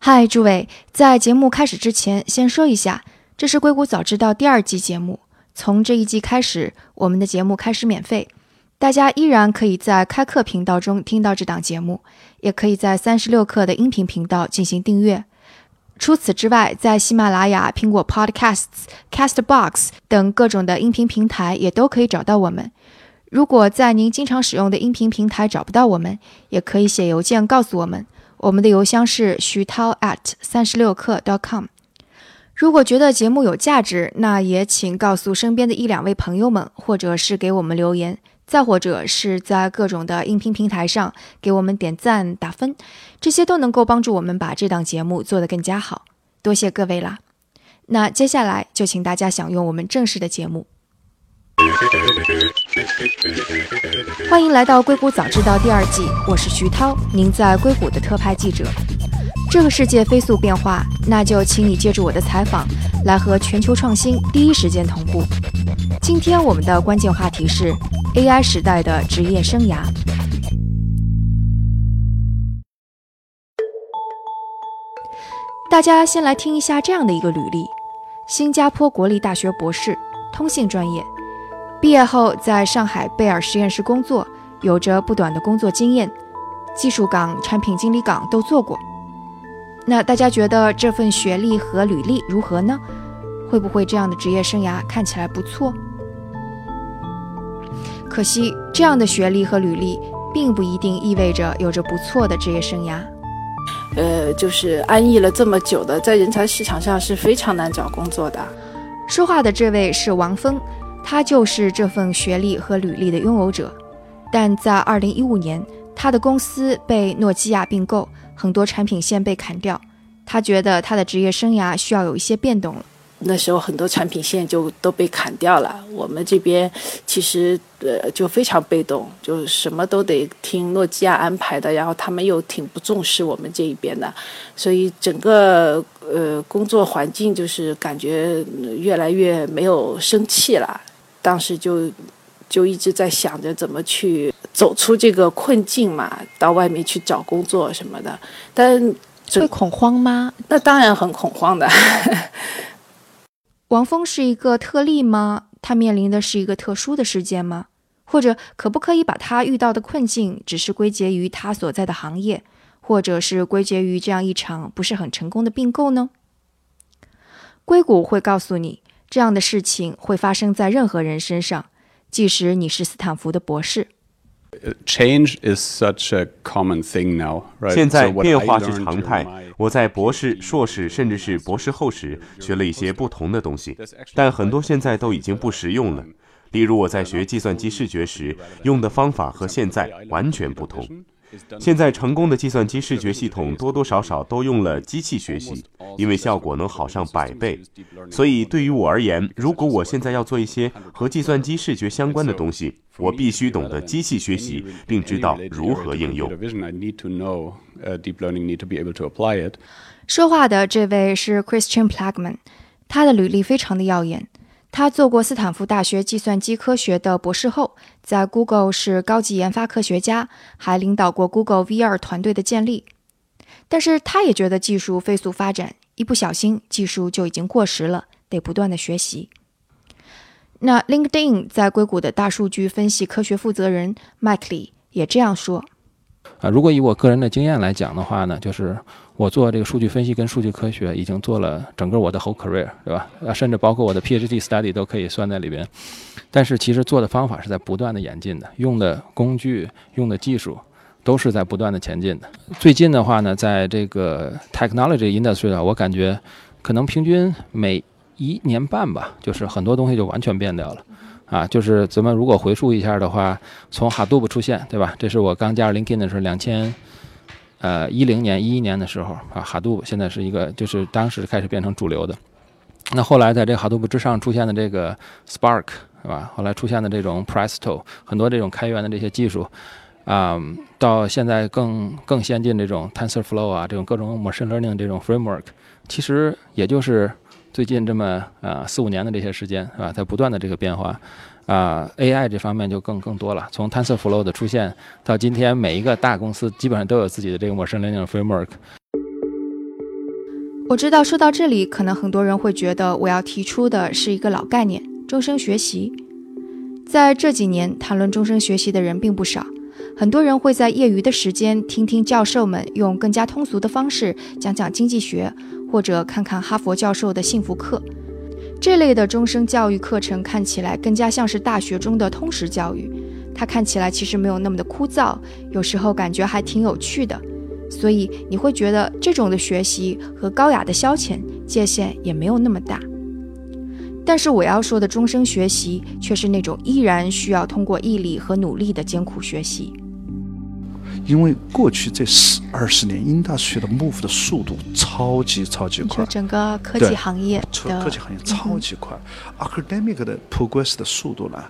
嗨，诸位，在节目开始之前，先说一下，这是《硅谷早知道》第二季节目。从这一季开始，我们的节目开始免费，大家依然可以在开课频道中听到这档节目，也可以在三十六课的音频频道进行订阅。除此之外，在喜马拉雅、苹果 Podcasts、Castbox 等各种的音频平台也都可以找到我们。如果在您经常使用的音频平台找不到我们，也可以写邮件告诉我们。我们的邮箱是徐涛 at 三十六课 dot com。如果觉得节目有价值，那也请告诉身边的一两位朋友们，或者是给我们留言，再或者是在各种的音频平台上给我们点赞打分，这些都能够帮助我们把这档节目做得更加好。多谢各位啦！那接下来就请大家享用我们正式的节目。欢迎来到《硅谷早知道》第二季，我是徐涛，您在硅谷的特派记者。这个世界飞速变化，那就请你借助我的采访，来和全球创新第一时间同步。今天我们的关键话题是 AI 时代的职业生涯。大家先来听一下这样的一个履历：新加坡国立大学博士，通信专业。毕业后，在上海贝尔实验室工作，有着不短的工作经验，技术岗、产品经理岗都做过。那大家觉得这份学历和履历如何呢？会不会这样的职业生涯看起来不错？可惜，这样的学历和履历并不一定意味着有着不错的职业生涯。呃，就是安逸了这么久的，在人才市场上是非常难找工作的。说话的这位是王峰。他就是这份学历和履历的拥有者，但在二零一五年，他的公司被诺基亚并购，很多产品线被砍掉。他觉得他的职业生涯需要有一些变动了。那时候很多产品线就都被砍掉了，我们这边其实呃就非常被动，就什么都得听诺基亚安排的，然后他们又挺不重视我们这一边的，所以整个呃工作环境就是感觉越来越没有生气了。当时就就一直在想着怎么去走出这个困境嘛，到外面去找工作什么的。但会恐慌吗？那当然很恐慌的。王峰是一个特例吗？他面临的是一个特殊的事件吗？或者可不可以把他遇到的困境只是归结于他所在的行业，或者是归结于这样一场不是很成功的并购呢？硅谷会告诉你。这样的事情会发生在任何人身上，即使你是斯坦福的博士。Change is such a common thing now, right? 现在变化是常态。我在博士、硕士，甚至是博士后时学了一些不同的东西，但很多现在都已经不实用了。例如，我在学计算机视觉时用的方法和现在完全不同。现在成功的计算机视觉系统多多少少都用了机器学习，因为效果能好上百倍。所以对于我而言，如果我现在要做一些和计算机视觉相关的东西，我必须懂得机器学习，并知道如何应用。说话的这位是 Christian Plagman，他的履历非常的耀眼。他做过斯坦福大学计算机科学的博士后，在 Google 是高级研发科学家，还领导过 Google VR 团队的建立。但是他也觉得技术飞速发展，一不小心技术就已经过时了，得不断的学习。那 LinkedIn 在硅谷的大数据分析科学负责人 Mike Lee 也这样说。啊，如果以我个人的经验来讲的话呢，就是我做这个数据分析跟数据科学已经做了整个我的 whole career，对吧？啊，甚至包括我的 PhD study 都可以算在里边。但是其实做的方法是在不断的演进的，用的工具、用的技术都是在不断的前进的。最近的话呢，在这个 technology industry 啊，我感觉可能平均每一年半吧，就是很多东西就完全变掉了。啊，就是咱们如果回溯一下的话，从 Hadoop 出现，对吧？这是我刚加入 LinkedIn 的时候，两千呃一零年、一一年的时候啊，Hadoop 现在是一个，就是当时开始变成主流的。那后来在这个 Hadoop 之上出现的这个 Spark，是吧？后来出现的这种 Presto，很多这种开源的这些技术啊，到现在更更先进这种 TensorFlow 啊，这种各种 Machine Learning 这种 Framework，其实也就是。最近这么啊四五年的这些时间是吧，在不断的这个变化，啊 AI 这方面就更更多了。从 TensorFlow 的出现到今天，每一个大公司基本上都有自己的这个 machine learning framework。我知道说到这里，可能很多人会觉得我要提出的是一个老概念——终身学习。在这几年，谈论终身学习的人并不少，很多人会在业余的时间听听教授们用更加通俗的方式讲讲经济学，或者看看哈佛教授的幸福课。这类的终身教育课程看起来更加像是大学中的通识教育，它看起来其实没有那么的枯燥，有时候感觉还挺有趣的。所以你会觉得这种的学习和高雅的消遣界限也没有那么大，但是我要说的终生学习却是那种依然需要通过毅力和努力的艰苦学习。因为过去这十二十年，industry 的 move 的速度超级超级快，整个科技行业的科技行业超级快，academic 的 progress 的速度呢？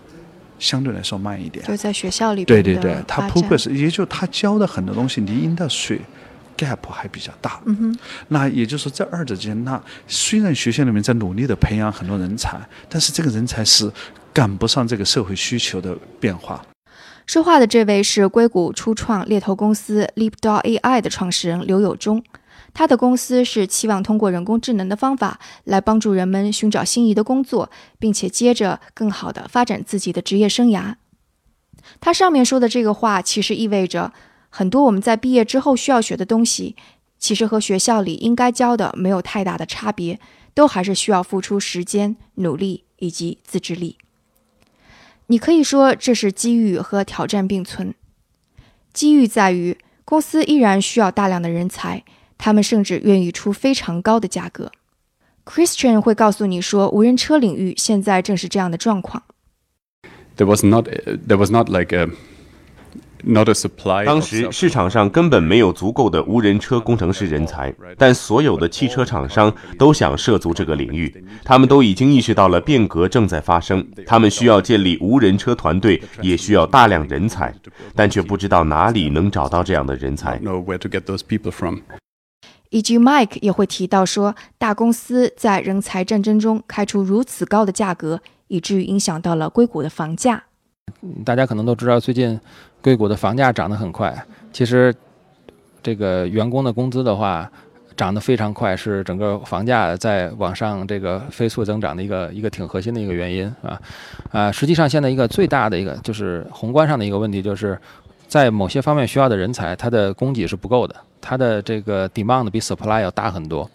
相对来说慢一点，就在学校里。对对对，他 progress，也就他教的很多东西离 industry gap 还比较大。嗯哼。那也就是说，在二者之间，那虽然学校里面在努力的培养很多人才，但是这个人才是赶不上这个社会需求的变化。说话的这位是硅谷初创猎头公司 Leapdog AI 的创始人刘友忠。他的公司是期望通过人工智能的方法来帮助人们寻找心仪的工作，并且接着更好地发展自己的职业生涯。他上面说的这个话，其实意味着很多我们在毕业之后需要学的东西，其实和学校里应该教的没有太大的差别，都还是需要付出时间、努力以及自制力。你可以说这是机遇和挑战并存。机遇在于公司依然需要大量的人才。他们甚至愿意出非常高的价格。Christian 会告诉你说，无人车领域现在正是这样的状况。There was not, there was not like a. 当时市场上根本没有足够的无人车工程师人才，但所有的汽车厂商都想涉足这个领域。他们都已经意识到了变革正在发生，他们需要建立无人车团队，也需要大量人才，但却不知道哪里能找到这样的人才。Know where to get those people from. 以及 Mike 也会提到说，大公司在人才战争中开出如此高的价格，以至于影响到了硅谷的房价。大家可能都知道，最近硅谷的房价涨得很快。其实，这个员工的工资的话，涨得非常快，是整个房价在往上这个飞速增长的一个一个挺核心的一个原因啊啊！实际上，现在一个最大的一个就是宏观上的一个问题就是。在某些方面需要的人才，它的供给是不够的，它的这个 demand 比 supply 要大很多。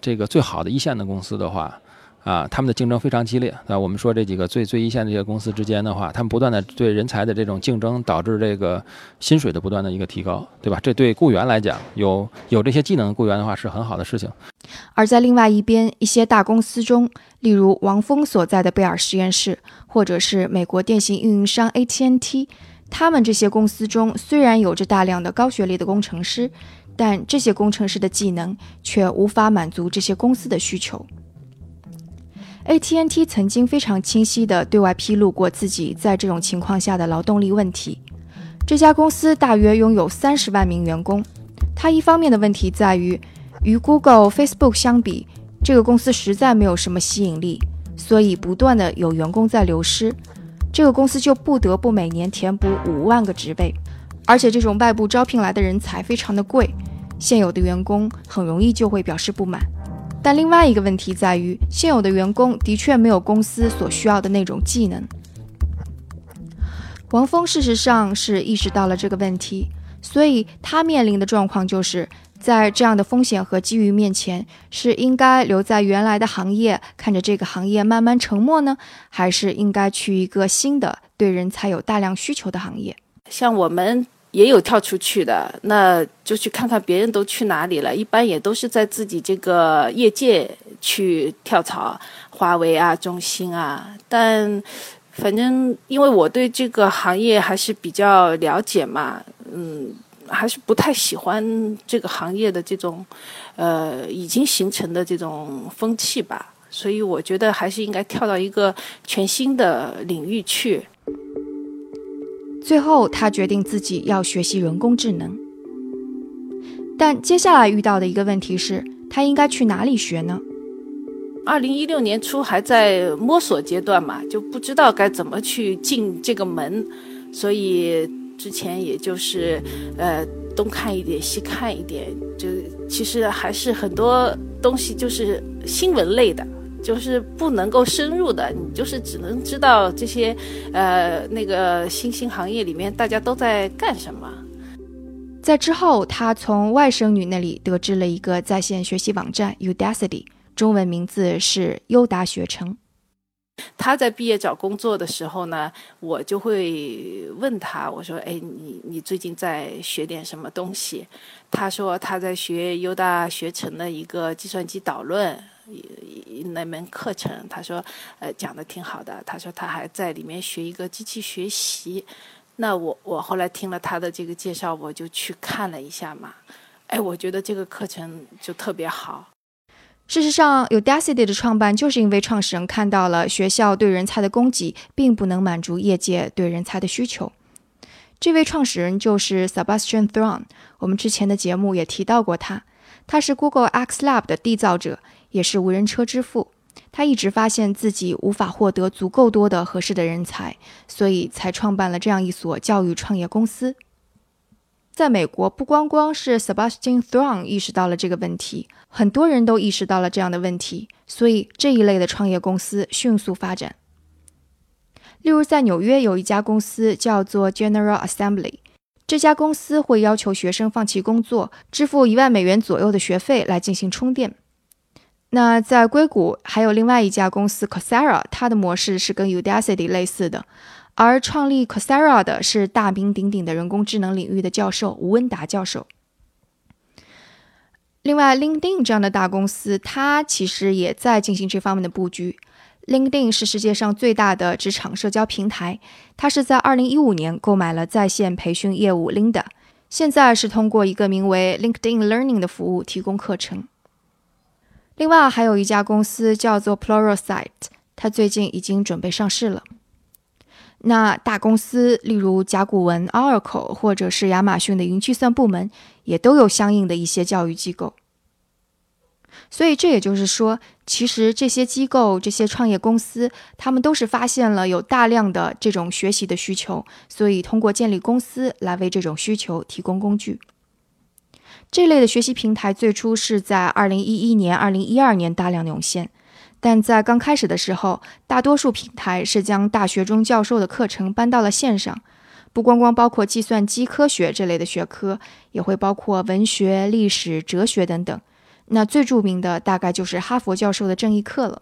这个最好的一线的公司的话，啊，他们的竞争非常激烈。啊，我们说这几个最最一线的这些公司之间的话，他们不断的对人才的这种竞争，导致这个薪水的不断的一个提高，对吧？这对雇员来讲，有有这些技能的雇员的话是很好的事情。而在另外一边，一些大公司中，例如王峰所在的贝尔实验室，或者是美国电信运营商 AT&T。他们这些公司中虽然有着大量的高学历的工程师，但这些工程师的技能却无法满足这些公司的需求。AT&T 曾经非常清晰地对外披露过自己在这种情况下的劳动力问题。这家公司大约拥有三十万名员工。它一方面的问题在于，与 Google、Facebook 相比，这个公司实在没有什么吸引力，所以不断的有员工在流失。这个公司就不得不每年填补五万个职位，而且这种外部招聘来的人才非常的贵，现有的员工很容易就会表示不满。但另外一个问题在于，现有的员工的确没有公司所需要的那种技能。王峰事实上是意识到了这个问题，所以他面临的状况就是。在这样的风险和机遇面前，是应该留在原来的行业，看着这个行业慢慢沉没呢，还是应该去一个新的、对人才有大量需求的行业？像我们也有跳出去的，那就去看看别人都去哪里了。一般也都是在自己这个业界去跳槽，华为啊、中兴啊。但反正因为我对这个行业还是比较了解嘛，嗯。还是不太喜欢这个行业的这种，呃，已经形成的这种风气吧。所以我觉得还是应该跳到一个全新的领域去。最后，他决定自己要学习人工智能。但接下来遇到的一个问题是，他应该去哪里学呢？二零一六年初还在摸索阶段嘛，就不知道该怎么去进这个门，所以。之前也就是，呃，东看一点，西看一点，就其实还是很多东西就是新闻类的，就是不能够深入的，你就是只能知道这些，呃，那个新兴行业里面大家都在干什么。在之后，他从外甥女那里得知了一个在线学习网站 Udacity，中文名字是优达学城。他在毕业找工作的时候呢，我就会问他，我说：“哎，你你最近在学点什么东西？”他说他在学优大学城的一个计算机导论那门课程，他说呃讲的挺好的。他说他还在里面学一个机器学习。那我我后来听了他的这个介绍，我就去看了一下嘛。哎，我觉得这个课程就特别好。事实上，Udacity 的创办就是因为创始人看到了学校对人才的供给并不能满足业界对人才的需求。这位创始人就是 Sebastian Thrun，我们之前的节目也提到过他。他是 Google X Lab 的缔造者，也是无人车之父。他一直发现自己无法获得足够多的合适的人才，所以才创办了这样一所教育创业公司。在美国，不光光是 Sebastian Thrun 意识到了这个问题，很多人都意识到了这样的问题，所以这一类的创业公司迅速发展。例如，在纽约有一家公司叫做 General Assembly，这家公司会要求学生放弃工作，支付一万美元左右的学费来进行充电。那在硅谷还有另外一家公司 Coursera，它的模式是跟 Udacity 类似的。而创立 Coursera 的是大名鼎鼎的人工智能领域的教授吴文达教授。另外，LinkedIn 这样的大公司，它其实也在进行这方面的布局。LinkedIn 是世界上最大的职场社交平台，它是在2015年购买了在线培训业务 Linda，现在是通过一个名为 LinkedIn Learning 的服务提供课程。另外，还有一家公司叫做 Pluralsight，它最近已经准备上市了。那大公司，例如甲骨文、Oracle，或者是亚马逊的云计算部门，也都有相应的一些教育机构。所以这也就是说，其实这些机构、这些创业公司，他们都是发现了有大量的这种学习的需求，所以通过建立公司来为这种需求提供工具。这类的学习平台最初是在2011年、2012年大量涌现。但在刚开始的时候，大多数平台是将大学中教授的课程搬到了线上，不光光包括计算机科学这类的学科，也会包括文学、历史、哲学等等。那最著名的大概就是哈佛教授的正义课了。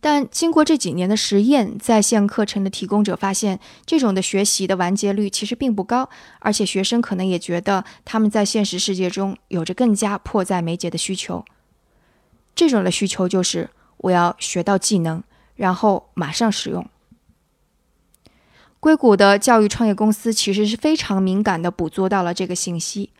但经过这几年的实验，在线课程的提供者发现，这种的学习的完结率其实并不高，而且学生可能也觉得他们在现实世界中有着更加迫在眉睫的需求。这种的需求就是我要学到技能，然后马上使用。硅谷的教育创业公司其实是非常敏感的捕捉到了这个信息。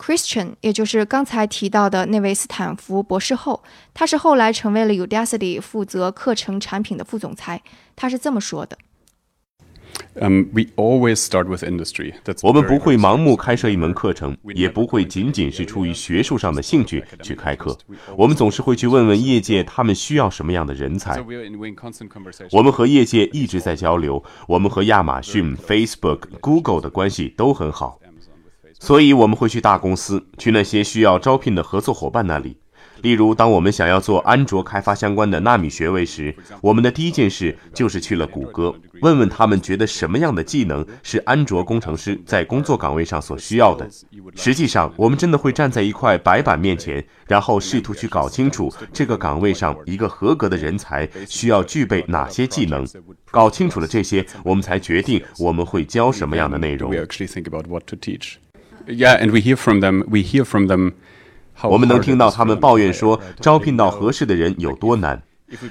Christian，也就是刚才提到的那位斯坦福博士后，他是后来成为了 Udacity 负责课程产品的副总裁。他是这么说的。我们不会盲目开设一门课程，也不会仅仅是出于学术上的兴趣去开课。我们总是会去问问业界，他们需要什么样的人才。我们和业界一直在交流，我们和亚马逊、Facebook、Google 的关系都很好，所以我们会去大公司，去那些需要招聘的合作伙伴那里。例如，当我们想要做安卓开发相关的纳米学位时，我们的第一件事就是去了谷歌，问问他们觉得什么样的技能是安卓工程师在工作岗位上所需要的。实际上，我们真的会站在一块白板面前，然后试图去搞清楚这个岗位上一个合格的人才需要具备哪些技能。搞清楚了这些，我们才决定我们会教什么样的内容。Yeah, and we hear from them. We hear from them. 我们能听到他们抱怨说，招聘到合适的人有多难。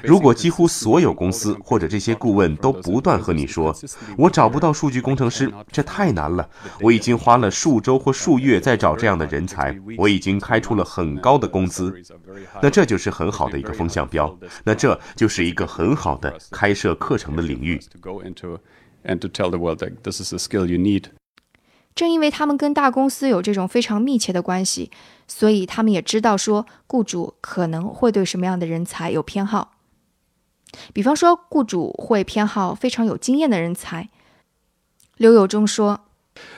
如果几乎所有公司或者这些顾问都不断和你说，我找不到数据工程师，这太难了。我已经花了数周或数月在找这样的人才，我已经开出了很高的工资。那这就是很好的一个风向标。那这就是一个很好的开设课程的领域。正因为他们跟大公司有这种非常密切的关系，所以他们也知道说雇主可能会对什么样的人才有偏好。比方说，雇主会偏好非常有经验的人才。刘友忠说：“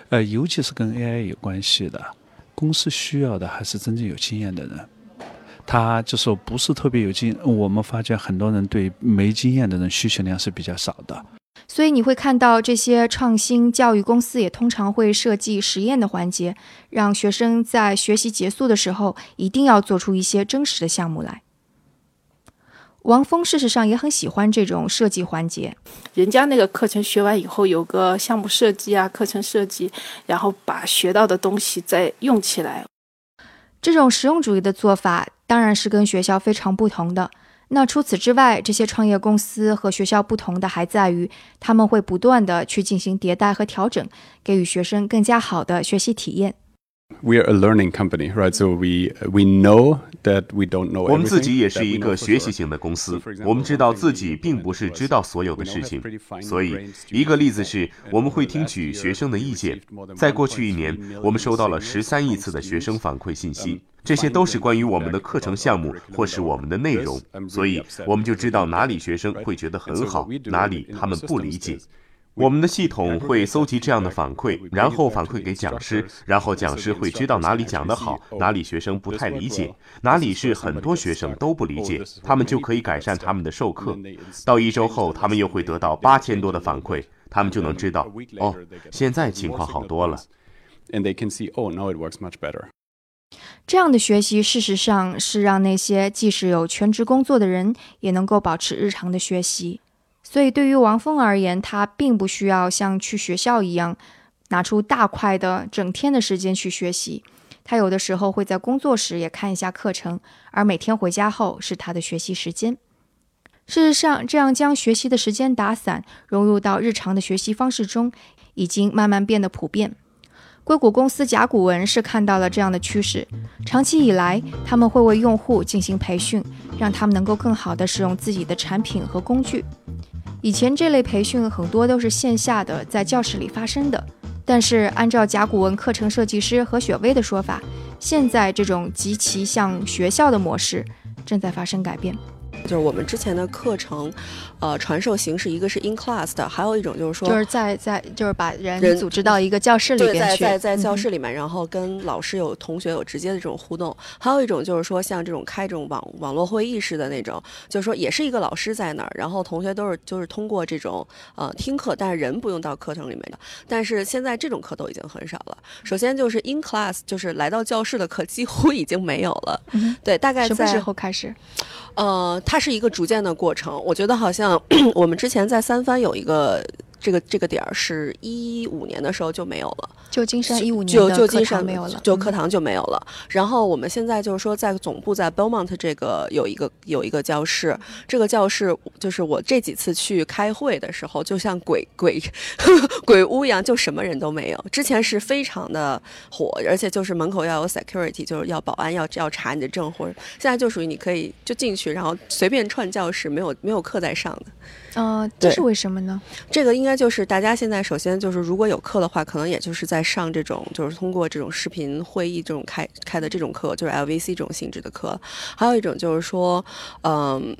呃，尤其是跟 AI 有关系的。”公司需要的还是真正有经验的人。他就说不是特别有经，我们发觉很多人对没经验的人需求量是比较少的。所以你会看到这些创新教育公司也通常会设计实验的环节，让学生在学习结束的时候一定要做出一些真实的项目来。王峰事实上也很喜欢这种设计环节，人家那个课程学完以后有个项目设计啊，课程设计，然后把学到的东西再用起来。这种实用主义的做法当然是跟学校非常不同的。那除此之外，这些创业公司和学校不同的还在于，他们会不断的去进行迭代和调整，给予学生更加好的学习体验。We are a learning company, right? So we we know that we don't know. 我们自己也是一个学习型的公司，我们知道自己并不是知道所有的事情。所以，一个例子是，我们会听取学生的意见。在过去一年，我们收到了十三亿次的学生反馈信息，这些都是关于我们的课程项目或是我们的内容。所以，我们就知道哪里学生会觉得很好，哪里他们不理解。我们的系统会搜集这样的反馈，然后反馈给讲师，然后讲师会知道哪里讲得好，哪里学生不太理解，哪里是很多学生都不理解，他们就可以改善他们的授课。到一周后，他们又会得到八千多的反馈，他们就能知道，哦，现在情况好多了。这样的学习，事实上是让那些即使有全职工作的人，也能够保持日常的学习。所以，对于王峰而言，他并不需要像去学校一样拿出大块的整天的时间去学习。他有的时候会在工作时也看一下课程，而每天回家后是他的学习时间。事实上，这样将学习的时间打散，融入到日常的学习方式中，已经慢慢变得普遍。硅谷公司甲骨文是看到了这样的趋势，长期以来，他们会为用户进行培训，让他们能够更好地使用自己的产品和工具。以前这类培训很多都是线下的，在教室里发生的。但是按照甲骨文课程设计师何雪薇的说法，现在这种极其像学校的模式正在发生改变。就是我们之前的课程，呃，传授形式一个是 in class 的，还有一种就是说，就是在在就是把人组织到一个教室里边去，在在在教室里面，然后跟老师有同学有直接的这种互动。还有一种就是说，像这种开这种网网络会议式的那种，就是说也是一个老师在那儿，然后同学都是就是通过这种呃听课，但是人不用到课程里面的。但是现在这种课都已经很少了。首先就是 in class，就是来到教室的课几乎已经没有了。对，大概什么时候开始？呃，它是一个逐渐的过程。我觉得好像 我们之前在三番有一个这个这个点儿，是一五年的时候就没有了。旧金山一五年就旧金山没有了，就课堂就没有了。然后我们现在就是说，在总部在 Belmont 这个有一个有一个教室，这个教室就是我这几次去开会的时候，就像鬼鬼 鬼屋一样，就什么人都没有。之前是非常的火，而且就是门口要有 security，就是要保安要要查你的证，或者现在就属于你可以就进去，然后随便串教室，没有没有课在上的。嗯，这是为什么呢？这个应该就是大家现在首先就是如果有课的话，可能也就是在上这种就是通过这种视频会议这种开开的这种课，就是 LVC 这种性质的课。还有一种就是说，嗯，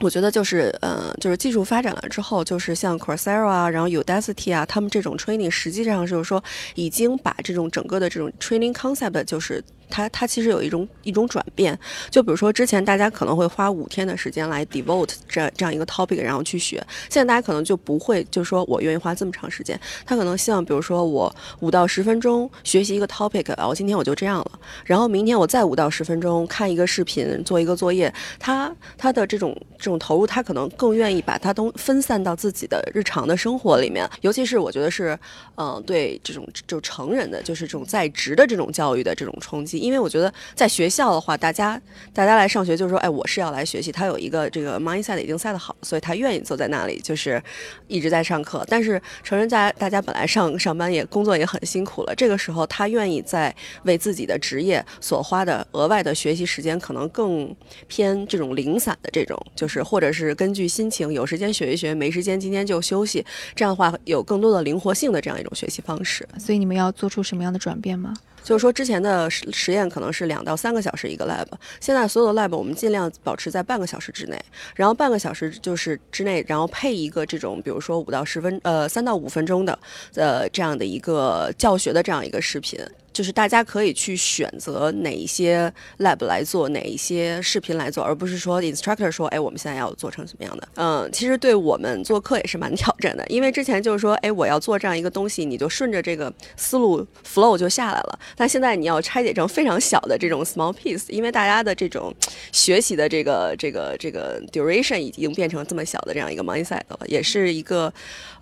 我觉得就是呃，就是技术发展了之后，就是像 Coursera 啊，然后 Udacity 啊，他们这种 training 实际上就是说已经把这种整个的这种 training concept 就是。它它其实有一种一种转变，就比如说之前大家可能会花五天的时间来 devote 这这样一个 topic，然后去学。现在大家可能就不会，就是说我愿意花这么长时间。他可能希望，比如说我五到十分钟学习一个 topic，啊，我今天我就这样了，然后明天我再五到十分钟看一个视频，做一个作业。他他的这种这种投入，他可能更愿意把它都分散到自己的日常的生活里面。尤其是我觉得是，嗯，对这种就成人的，就是这种在职的这种教育的这种冲击。因为我觉得在学校的话，大家大家来上学就是说，哎，我是要来学习。他有一个这个 mindset 已经 set 好，所以他愿意坐在那里，就是一直在上课。但是成人在大家本来上上班也工作也很辛苦了，这个时候他愿意在为自己的职业所花的额外的学习时间，可能更偏这种零散的这种，就是或者是根据心情，有时间学一学，没时间今天就休息。这样的话有更多的灵活性的这样一种学习方式。所以你们要做出什么样的转变吗？就是说，之前的实实验可能是两到三个小时一个 lab，现在所有的 lab 我们尽量保持在半个小时之内，然后半个小时就是之内，然后配一个这种，比如说五到十分，呃，三到五分钟的，呃，这样的一个教学的这样一个视频。就是大家可以去选择哪一些 lab 来做，哪一些视频来做，而不是说 instructor 说，哎，我们现在要做成什么样的？嗯，其实对我们做课也是蛮 挑战的，因为之前就是说，哎，我要做这样一个东西，你就顺着这个思路 flow 就下来了。但现在你要拆解成非常小的这种 small piece，因为大家的这种学习的这个这个这个 duration 已经变成这么小的这样一个 mindset 了，也是一个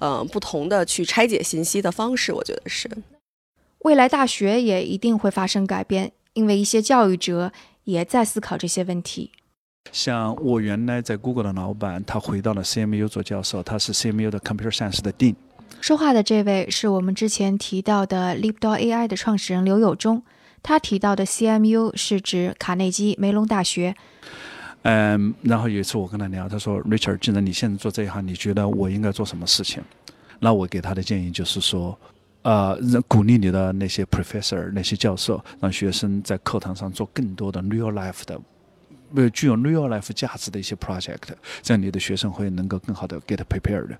呃不同的去拆解信息的方式，我觉得是。未来大学也一定会发生改变，因为一些教育者也在思考这些问题。像我原来在 Google 的老板，他回到了 CMU 做教授，他是 CMU 的 Computer Science 的 Dean。说话的这位是我们之前提到的 Leapdog AI 的创始人刘友忠，他提到的 CMU 是指卡内基梅隆大学。嗯，然后有一次我跟他聊，他说：“Richard，既然你现在做这一行，你觉得我应该做什么事情？”那我给他的建议就是说。呃，鼓励你的那些 professor 那些教授，让学生在课堂上做更多的 real life 的，呃，具有 real life 价值的一些 project，这样你的学生会能够更好的 get prepared，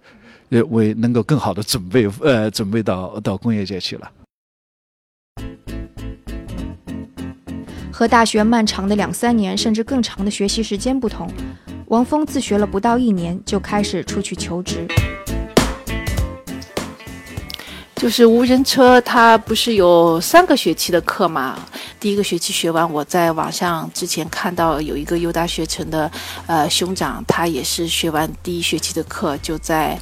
呃，为能够更好的准备，呃，准备到到工业界去了。和大学漫长的两三年甚至更长的学习时间不同，王峰自学了不到一年就开始出去求职。就是无人车，它不是有三个学期的课嘛？第一个学期学完，我在网上之前看到有一个优大学城的呃兄长，他也是学完第一学期的课，就在，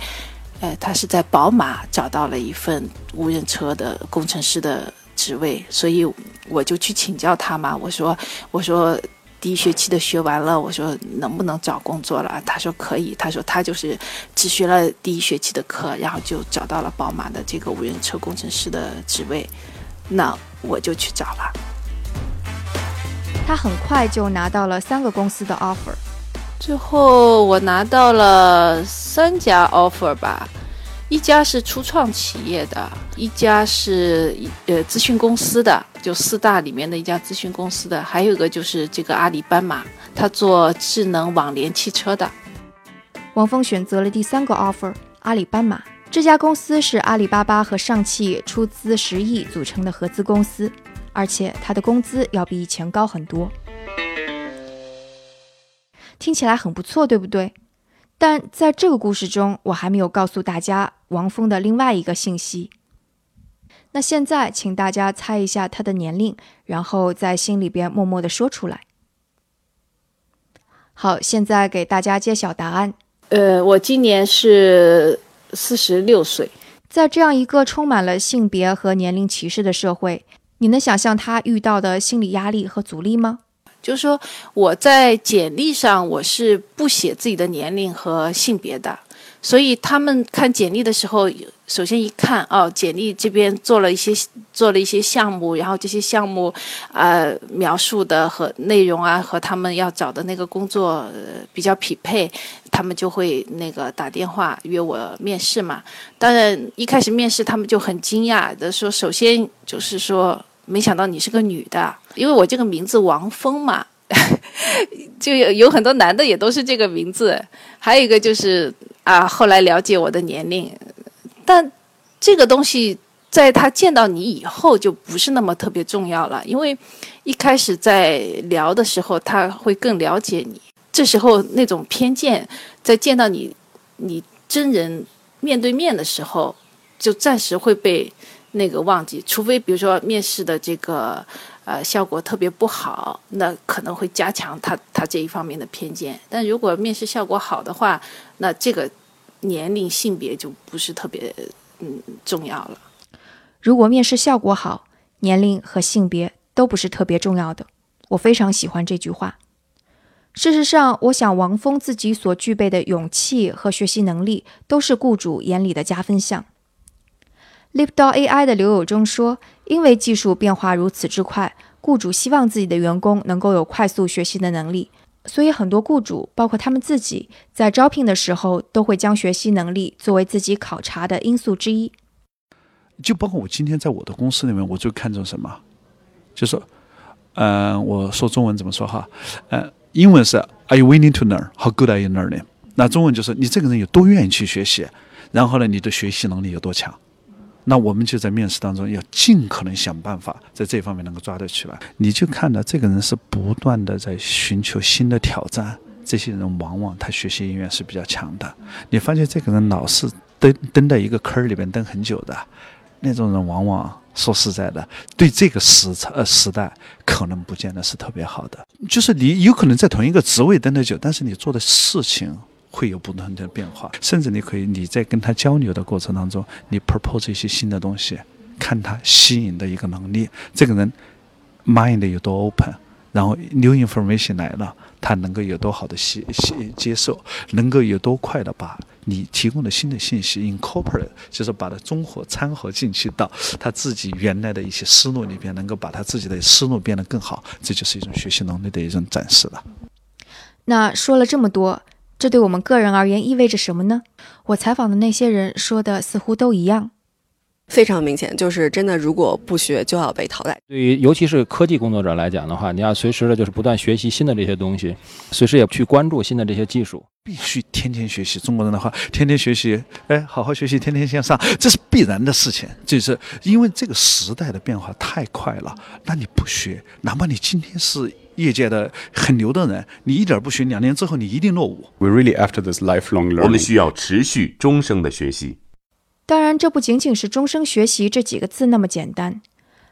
呃，他是在宝马找到了一份无人车的工程师的职位，所以我就去请教他嘛，我说，我说。第一学期的学完了，我说能不能找工作了？他说可以。他说他就是只学了第一学期的课，然后就找到了宝马的这个无人车工程师的职位。那我就去找了。他很快就拿到了三个公司的 offer，最后我拿到了三家 offer 吧。一家是初创企业的，一家是呃咨询公司的，就四大里面的一家咨询公司的，还有一个就是这个阿里斑马，他做智能网联汽车的。王峰选择了第三个 offer，阿里斑马这家公司是阿里巴巴和上汽出资十亿组成的合资公司，而且他的工资要比以前高很多，听起来很不错，对不对？但在这个故事中，我还没有告诉大家王峰的另外一个信息。那现在，请大家猜一下他的年龄，然后在心里边默默的说出来。好，现在给大家揭晓答案。呃，我今年是四十六岁。在这样一个充满了性别和年龄歧视的社会，你能想象他遇到的心理压力和阻力吗？就是说，我在简历上我是不写自己的年龄和性别的，所以他们看简历的时候，首先一看哦，简历这边做了一些做了一些项目，然后这些项目，呃，描述的和内容啊，和他们要找的那个工作比较匹配，他们就会那个打电话约我面试嘛。当然一开始面试他们就很惊讶的说，首先就是说。没想到你是个女的，因为我这个名字王峰嘛，就有有很多男的也都是这个名字。还有一个就是啊，后来了解我的年龄，但这个东西在他见到你以后就不是那么特别重要了，因为一开始在聊的时候他会更了解你，这时候那种偏见在见到你你真人面对面的时候就暂时会被。那个忘记，除非比如说面试的这个呃效果特别不好，那可能会加强他他这一方面的偏见。但如果面试效果好的话，那这个年龄性别就不是特别嗯重要了。如果面试效果好，年龄和性别都不是特别重要的。我非常喜欢这句话。事实上，我想王峰自己所具备的勇气和学习能力，都是雇主眼里的加分项。Leapdog AI 的刘友忠说：“因为技术变化如此之快，雇主希望自己的员工能够有快速学习的能力，所以很多雇主，包括他们自己，在招聘的时候都会将学习能力作为自己考察的因素之一。就包括我今天在我的公司里面，我最看重什么？就说，嗯，我说中文怎么说哈？呃，英文是 Are you willing to learn? How good are you learning? 那中文就是你这个人有多愿意去学习，然后呢，你的学习能力有多强。”那我们就在面试当中要尽可能想办法在这方面能够抓得起来。你就看到这个人是不断的在寻求新的挑战，这些人往往他学习意愿是比较强的。你发现这个人老是蹲蹲在一个坑儿里边蹲很久的，那种人往往说实在的，对这个时呃时代可能不见得是特别好的。就是你有可能在同一个职位蹲得久，但是你做的事情。会有不同的变化，甚至你可以你在跟他交流的过程当中，你 propose 一些新的东西，看他吸引的一个能力，这个人 mind 有多 open，然后 new information 来了，他能够有多好的吸吸接受，能够有多快的把你提供的新的信息 incorporate，就是把它综合掺合进去到他自己原来的一些思路里边，能够把他自己的思路变得更好，这就是一种学习能力的一种展示了。那说了这么多。这对我们个人而言意味着什么呢？我采访的那些人说的似乎都一样，非常明显，就是真的，如果不学就要被淘汰。对于尤其是科技工作者来讲的话，你要随时的就是不断学习新的这些东西，随时也去关注新的这些技术，必须天天学习。中国人的话，天天学习，哎，好好学习，天天向上，这是必然的事情。就是因为这个时代的变化太快了，那你不学，哪怕你今天是。业界的很牛的人，你一点不学，两年之后你一定落伍。We really after this lifelong learning。我们需要持续终生的学习。当然，这不仅仅是终生学习这几个字那么简单。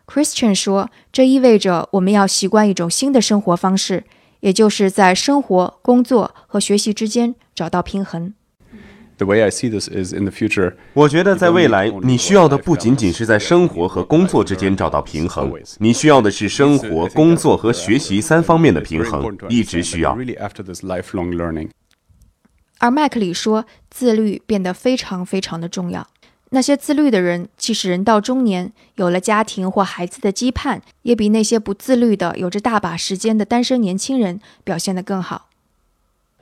Christian 说，这意味着我们要习惯一种新的生活方式，也就是在生活、工作和学习之间找到平衡。The way I see this is in the future. 我觉得在未来，你需要的不仅仅是在生活和工作之间找到平衡，你需要的是生活、工作和学习三方面的平衡，一直需要。而麦克里说，自律变得非常非常的重要。那些自律的人，即使人到中年，有了家庭或孩子的羁绊，也比那些不自律的、有着大把时间的单身年轻人表现得更好。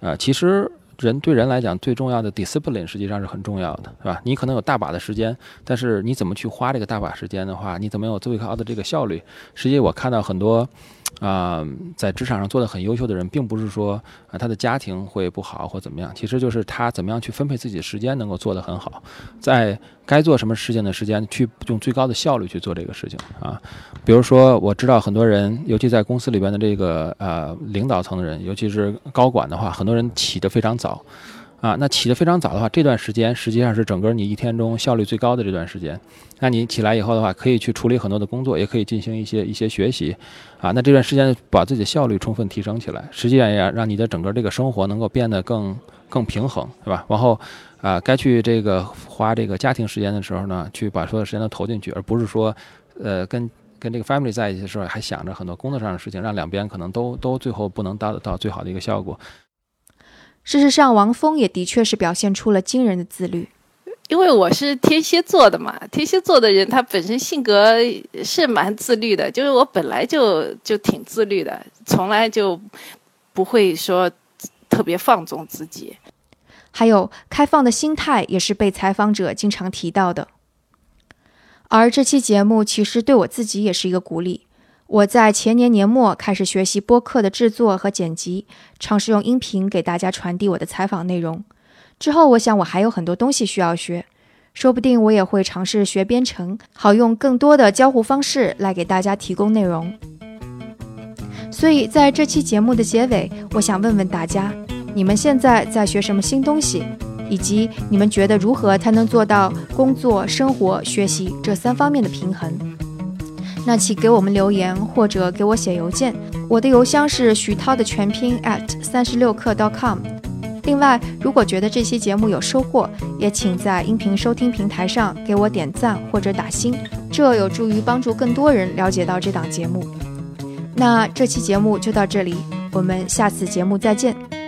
啊，其实。人对人来讲，最重要的 discipline 实际上是很重要的，是吧？你可能有大把的时间，但是你怎么去花这个大把时间的话，你怎么有最高的这个效率？实际我看到很多。啊，在职场上做的很优秀的人，并不是说啊他的家庭会不好或怎么样，其实就是他怎么样去分配自己的时间，能够做得很好，在该做什么事情的时间，去用最高的效率去做这个事情啊。比如说，我知道很多人，尤其在公司里边的这个呃领导层的人，尤其是高管的话，很多人起得非常早。啊，那起得非常早的话，这段时间实际上是整个你一天中效率最高的这段时间。那你起来以后的话，可以去处理很多的工作，也可以进行一些一些学习。啊，那这段时间把自己的效率充分提升起来，实际上也让你的整个这个生活能够变得更更平衡，是吧？然后，啊，该去这个花这个家庭时间的时候呢，去把所有时间都投进去，而不是说，呃，跟跟这个 family 在一起的时候还想着很多工作上的事情，让两边可能都都最后不能达到最好的一个效果。事实上，王峰也的确是表现出了惊人的自律。因为我是天蝎座的嘛，天蝎座的人他本身性格是蛮自律的，就是我本来就就挺自律的，从来就不会说特别放纵自己。还有开放的心态也是被采访者经常提到的。而这期节目其实对我自己也是一个鼓励。我在前年年末开始学习播客的制作和剪辑，尝试用音频给大家传递我的采访内容。之后，我想我还有很多东西需要学，说不定我也会尝试学编程，好用更多的交互方式来给大家提供内容。所以，在这期节目的结尾，我想问问大家：你们现在在学什么新东西？以及你们觉得如何才能做到工作、生活、学习这三方面的平衡？那请给我们留言或者给我写邮件，我的邮箱是徐涛的全拼 at 三十六课 .com。另外，如果觉得这期节目有收获，也请在音频收听平台上给我点赞或者打星，这有助于帮助更多人了解到这档节目。那这期节目就到这里，我们下次节目再见。